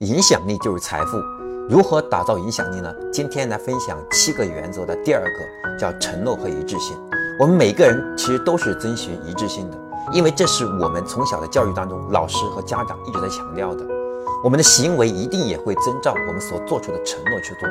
影响力就是财富。如何打造影响力呢？今天来分享七个原则的第二个，叫承诺和一致性。我们每个人其实都是遵循一致性的，因为这是我们从小的教育当中，老师和家长一直在强调的。我们的行为一定也会遵照我们所做出的承诺去做，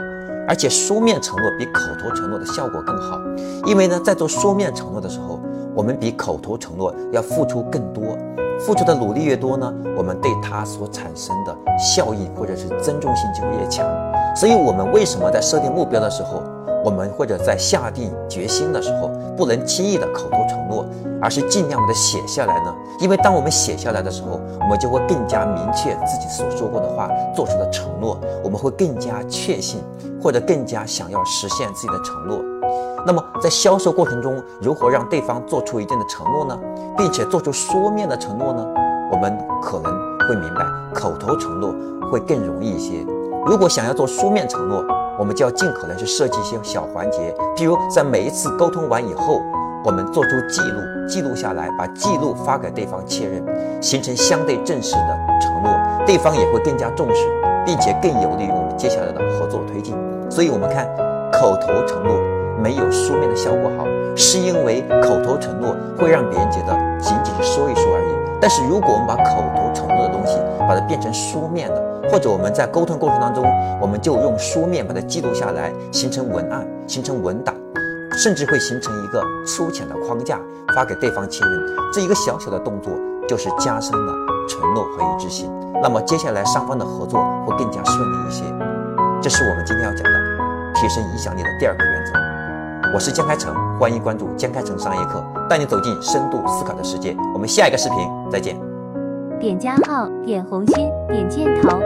而且书面承诺比口头承诺的效果更好。因为呢，在做书面承诺的时候，我们比口头承诺要付出更多。付出的努力越多呢，我们对它所产生的效益或者是尊重性就越强。所以，我们为什么在设定目标的时候，我们或者在下定决心的时候，不能轻易的口头承诺，而是尽量的写下来呢？因为当我们写下来的时候，我们就会更加明确自己所说过的话、做出的承诺，我们会更加确信，或者更加想要实现自己的承诺。那么，在销售过程中，如何让对方做出一定的承诺呢？并且做出书面的承诺呢？我们可能会明白，口头承诺会更容易一些。如果想要做书面承诺，我们就要尽可能去设计一些小环节，譬如在每一次沟通完以后，我们做出记录，记录下来，把记录发给对方确认，形成相对正式的承诺，对方也会更加重视，并且更有利于我们接下来的合作推进。所以，我们看口头承诺。没有书面的效果好，是因为口头承诺会让别人觉得仅仅是说一说而已。但是如果我们把口头承诺的东西把它变成书面的，或者我们在沟通过程当中，我们就用书面把它记录下来，形成文案，形成文档，甚至会形成一个粗浅的框架发给对方确认。这一个小小的动作就是加深了承诺和一致性。那么接下来双方的合作会更加顺利一些。这是我们今天要讲的提升影响力的第二个原则。我是江开成，欢迎关注江开成商业课，带你走进深度思考的世界。我们下一个视频再见。点加号，点红心，点箭头。